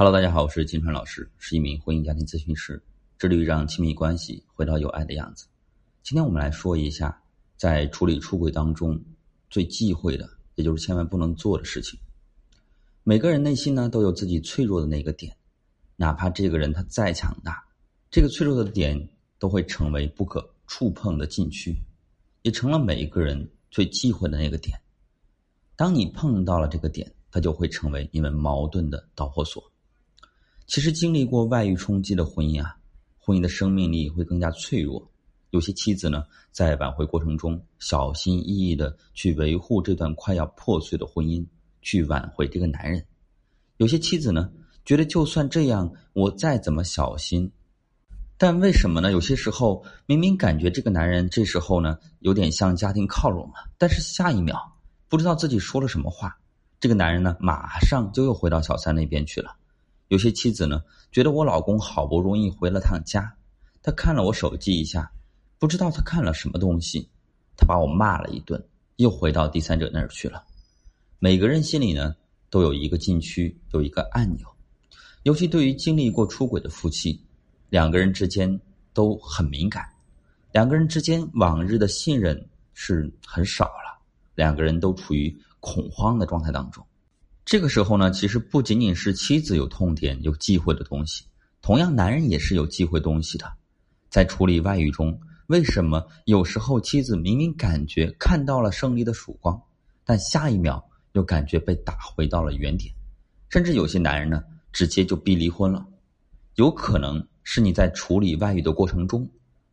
Hello，大家好，我是金川老师，是一名婚姻家庭咨询师，致力于让亲密关系回到有爱的样子。今天我们来说一下，在处理出轨当中最忌讳的，也就是千万不能做的事情。每个人内心呢都有自己脆弱的那个点，哪怕这个人他再强大，这个脆弱的点都会成为不可触碰的禁区，也成了每一个人最忌讳的那个点。当你碰到了这个点，它就会成为你们矛盾的导火索。其实经历过外遇冲击的婚姻啊，婚姻的生命力会更加脆弱。有些妻子呢，在挽回过程中小心翼翼的去维护这段快要破碎的婚姻，去挽回这个男人；有些妻子呢，觉得就算这样，我再怎么小心，但为什么呢？有些时候明明感觉这个男人这时候呢，有点向家庭靠拢了，但是下一秒不知道自己说了什么话，这个男人呢，马上就又回到小三那边去了。有些妻子呢，觉得我老公好不容易回了趟家，他看了我手机一下，不知道他看了什么东西，他把我骂了一顿，又回到第三者那儿去了。每个人心里呢，都有一个禁区，有一个按钮，尤其对于经历过出轨的夫妻，两个人之间都很敏感，两个人之间往日的信任是很少了，两个人都处于恐慌的状态当中。这个时候呢，其实不仅仅是妻子有痛点、有忌讳的东西，同样男人也是有忌讳东西的。在处理外遇中，为什么有时候妻子明明感觉看到了胜利的曙光，但下一秒又感觉被打回到了原点？甚至有些男人呢，直接就逼离婚了。有可能是你在处理外遇的过程中，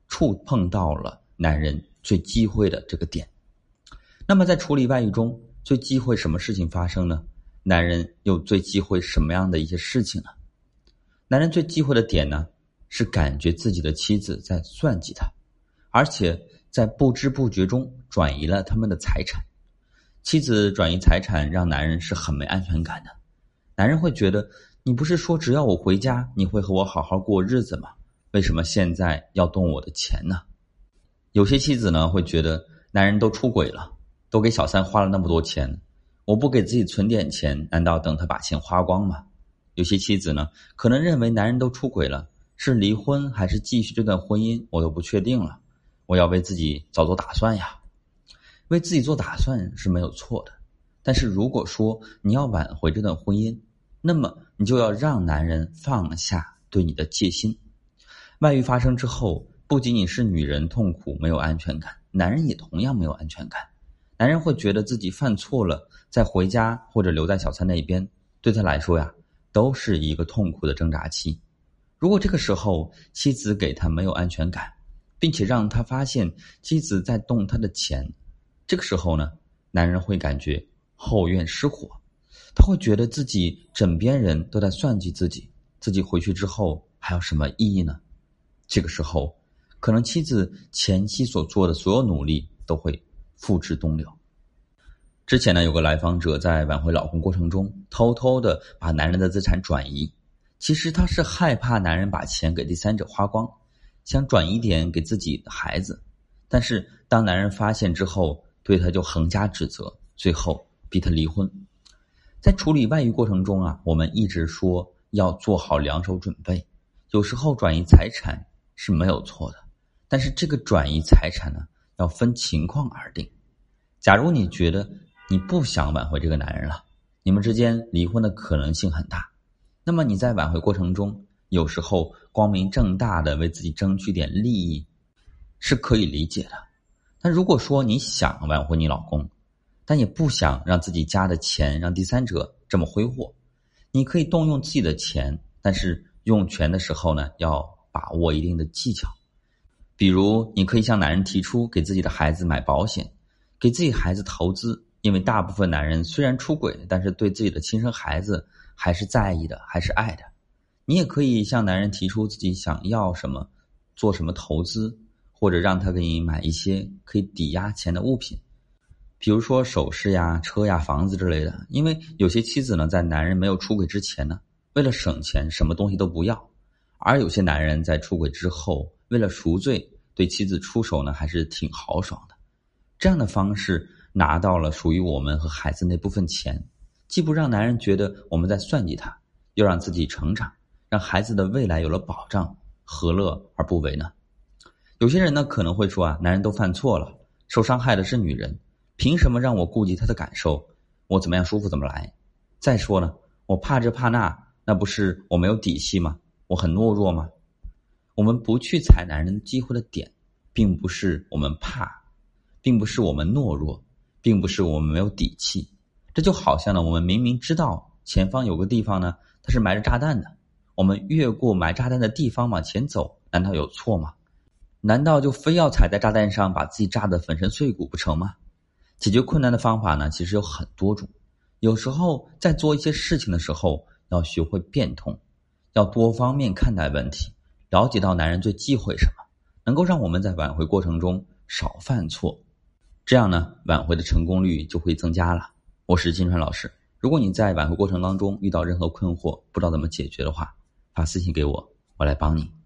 触碰到了男人最忌讳的这个点。那么在处理外遇中，最忌讳什么事情发生呢？男人又最忌讳什么样的一些事情呢？男人最忌讳的点呢，是感觉自己的妻子在算计他，而且在不知不觉中转移了他们的财产。妻子转移财产，让男人是很没安全感的。男人会觉得，你不是说只要我回家，你会和我好好过日子吗？为什么现在要动我的钱呢？有些妻子呢，会觉得男人都出轨了，都给小三花了那么多钱。我不给自己存点钱，难道等他把钱花光吗？有些妻子呢，可能认为男人都出轨了，是离婚还是继续这段婚姻，我都不确定了。我要为自己早做打算呀。为自己做打算是没有错的，但是如果说你要挽回这段婚姻，那么你就要让男人放下对你的戒心。外遇发生之后，不仅仅是女人痛苦没有安全感，男人也同样没有安全感。男人会觉得自己犯错了。在回家或者留在小三那边，对他来说呀，都是一个痛苦的挣扎期。如果这个时候妻子给他没有安全感，并且让他发现妻子在动他的钱，这个时候呢，男人会感觉后院失火，他会觉得自己枕边人都在算计自己，自己回去之后还有什么意义呢？这个时候，可能妻子前期所做的所有努力都会付之东流。之前呢，有个来访者在挽回老公过程中，偷偷的把男人的资产转移。其实他是害怕男人把钱给第三者花光，想转移点给自己的孩子。但是当男人发现之后，对他就横加指责，最后逼他离婚。在处理外遇过程中啊，我们一直说要做好两手准备。有时候转移财产是没有错的，但是这个转移财产呢，要分情况而定。假如你觉得，你不想挽回这个男人了，你们之间离婚的可能性很大。那么你在挽回过程中，有时候光明正大的为自己争取点利益，是可以理解的。但如果说你想挽回你老公，但也不想让自己家的钱让第三者这么挥霍，你可以动用自己的钱，但是用权的时候呢，要把握一定的技巧。比如，你可以向男人提出给自己的孩子买保险，给自己孩子投资。因为大部分男人虽然出轨，但是对自己的亲生孩子还是在意的，还是爱的。你也可以向男人提出自己想要什么，做什么投资，或者让他给你买一些可以抵押钱的物品，比如说首饰呀、车呀、房子之类的。因为有些妻子呢，在男人没有出轨之前呢，为了省钱，什么东西都不要；而有些男人在出轨之后，为了赎罪，对妻子出手呢，还是挺豪爽的。这样的方式。拿到了属于我们和孩子那部分钱，既不让男人觉得我们在算计他，又让自己成长，让孩子的未来有了保障，何乐而不为呢？有些人呢可能会说啊，男人都犯错了，受伤害的是女人，凭什么让我顾及她的感受？我怎么样舒服怎么来？再说了，我怕这怕那，那不是我没有底气吗？我很懦弱吗？我们不去踩男人机会的点，并不是我们怕，并不是我们懦弱，并不是我们没有底气。这就好像呢，我们明明知道前方有个地方呢。它是埋着炸弹的，我们越过埋炸弹的地方往前走，难道有错吗？难道就非要踩在炸弹上把自己炸得粉身碎骨不成吗？解决困难的方法呢，其实有很多种。有时候在做一些事情的时候，要学会变通，要多方面看待问题，了解到男人最忌讳什么，能够让我们在挽回过程中少犯错，这样呢，挽回的成功率就会增加了。我是金川老师。如果你在挽回过程当中遇到任何困惑，不知道怎么解决的话，发私信给我，我来帮你。